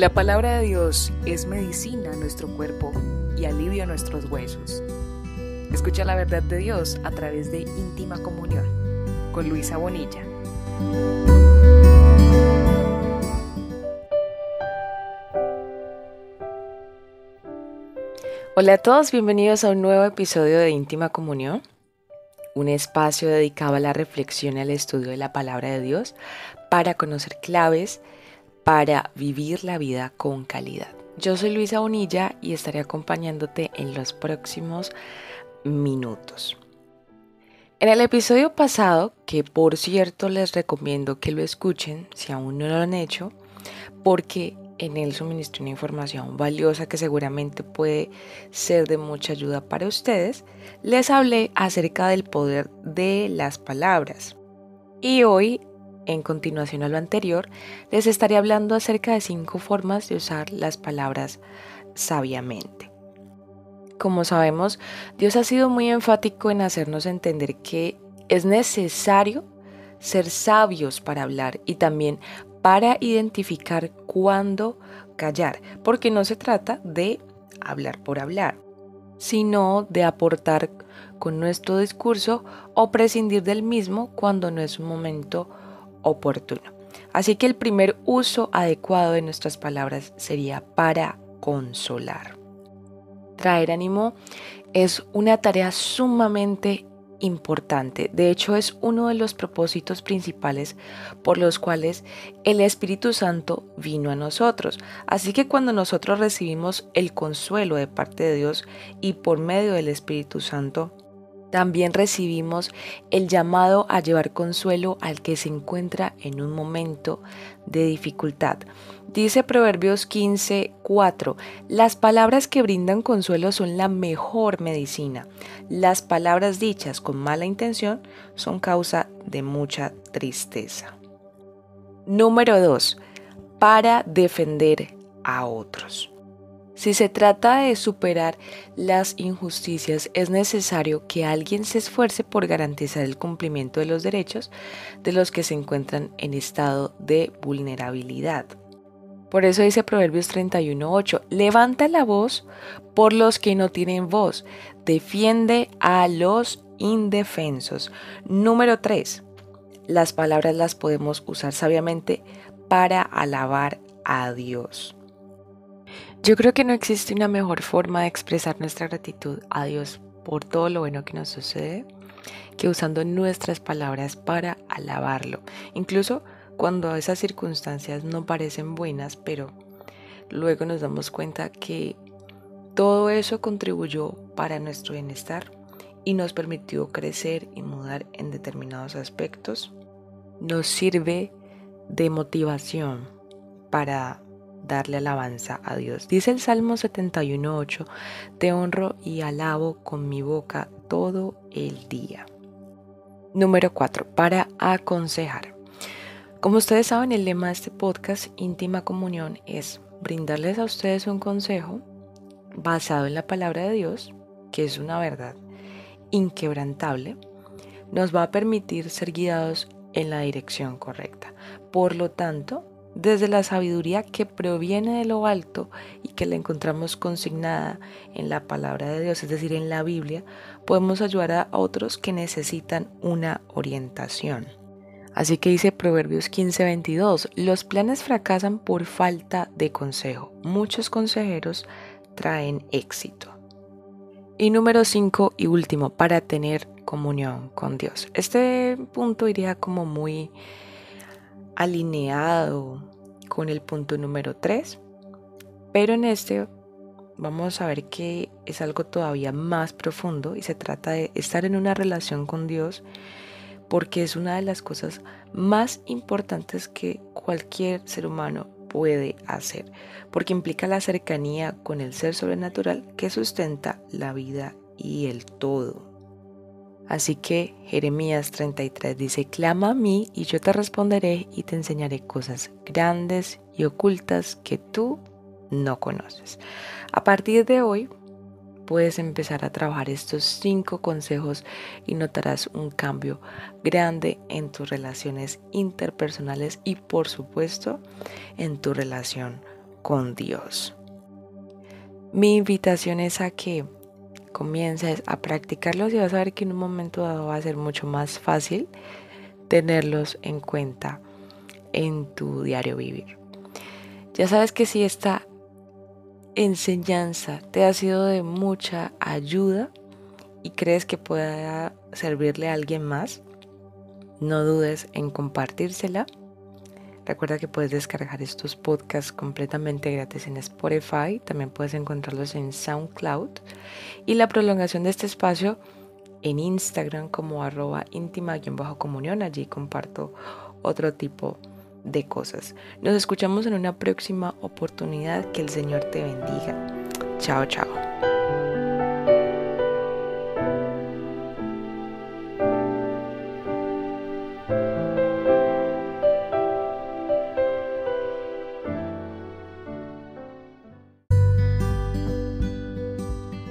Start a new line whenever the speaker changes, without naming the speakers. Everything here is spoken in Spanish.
La palabra de Dios es medicina a nuestro cuerpo y alivio a nuestros huesos. Escucha la verdad de Dios a través de íntima comunión con Luisa Bonilla. Hola a todos, bienvenidos a un nuevo episodio de íntima comunión un espacio dedicado a la reflexión y al estudio de la palabra de Dios para conocer claves para vivir la vida con calidad. Yo soy Luisa Bonilla y estaré acompañándote en los próximos minutos. En el episodio pasado, que por cierto les recomiendo que lo escuchen si aún no lo han hecho, porque en él suministro una información valiosa que seguramente puede ser de mucha ayuda para ustedes, les hablé acerca del poder de las palabras. Y hoy, en continuación a lo anterior, les estaré hablando acerca de cinco formas de usar las palabras sabiamente. Como sabemos, Dios ha sido muy enfático en hacernos entender que es necesario ser sabios para hablar y también para identificar cuándo callar, porque no se trata de hablar por hablar, sino de aportar con nuestro discurso o prescindir del mismo cuando no es un momento oportuno. Así que el primer uso adecuado de nuestras palabras sería para consolar. Traer ánimo es una tarea sumamente importante. De hecho, es uno de los propósitos principales por los cuales el Espíritu Santo vino a nosotros. Así que cuando nosotros recibimos el consuelo de parte de Dios y por medio del Espíritu Santo, también recibimos el llamado a llevar consuelo al que se encuentra en un momento de dificultad. Dice Proverbios 15, 4, las palabras que brindan consuelo son la mejor medicina. Las palabras dichas con mala intención son causa de mucha tristeza. Número 2. Para defender a otros. Si se trata de superar las injusticias, es necesario que alguien se esfuerce por garantizar el cumplimiento de los derechos de los que se encuentran en estado de vulnerabilidad. Por eso dice Proverbios 31.8, levanta la voz por los que no tienen voz, defiende a los indefensos. Número 3. Las palabras las podemos usar sabiamente para alabar a Dios. Yo creo que no existe una mejor forma de expresar nuestra gratitud a Dios por todo lo bueno que nos sucede que usando nuestras palabras para alabarlo. Incluso cuando esas circunstancias no parecen buenas, pero luego nos damos cuenta que todo eso contribuyó para nuestro bienestar y nos permitió crecer y mudar en determinados aspectos. Nos sirve de motivación para darle alabanza a Dios. Dice el Salmo 71.8, te honro y alabo con mi boca todo el día. Número 4. Para aconsejar. Como ustedes saben, el lema de este podcast, íntima comunión, es brindarles a ustedes un consejo basado en la palabra de Dios, que es una verdad inquebrantable, nos va a permitir ser guiados en la dirección correcta. Por lo tanto, desde la sabiduría que proviene de lo alto y que la encontramos consignada en la palabra de Dios, es decir, en la Biblia, podemos ayudar a otros que necesitan una orientación. Así que dice Proverbios 15:22, los planes fracasan por falta de consejo. Muchos consejeros traen éxito. Y número 5 y último, para tener comunión con Dios. Este punto iría como muy alineado con el punto número 3, pero en este vamos a ver que es algo todavía más profundo y se trata de estar en una relación con Dios porque es una de las cosas más importantes que cualquier ser humano puede hacer, porque implica la cercanía con el ser sobrenatural que sustenta la vida y el todo. Así que Jeremías 33 dice, clama a mí y yo te responderé y te enseñaré cosas grandes y ocultas que tú no conoces. A partir de hoy puedes empezar a trabajar estos cinco consejos y notarás un cambio grande en tus relaciones interpersonales y por supuesto en tu relación con Dios. Mi invitación es a que comiences a practicarlos y vas a ver que en un momento dado va a ser mucho más fácil tenerlos en cuenta en tu diario vivir. Ya sabes que si esta enseñanza te ha sido de mucha ayuda y crees que pueda servirle a alguien más, no dudes en compartírsela. Recuerda que puedes descargar estos podcasts completamente gratis en Spotify, también puedes encontrarlos en SoundCloud y la prolongación de este espacio en Instagram como arroba íntima-comunión. Allí comparto otro tipo de cosas. Nos escuchamos en una próxima oportunidad. Que el Señor te bendiga. Chao, chao.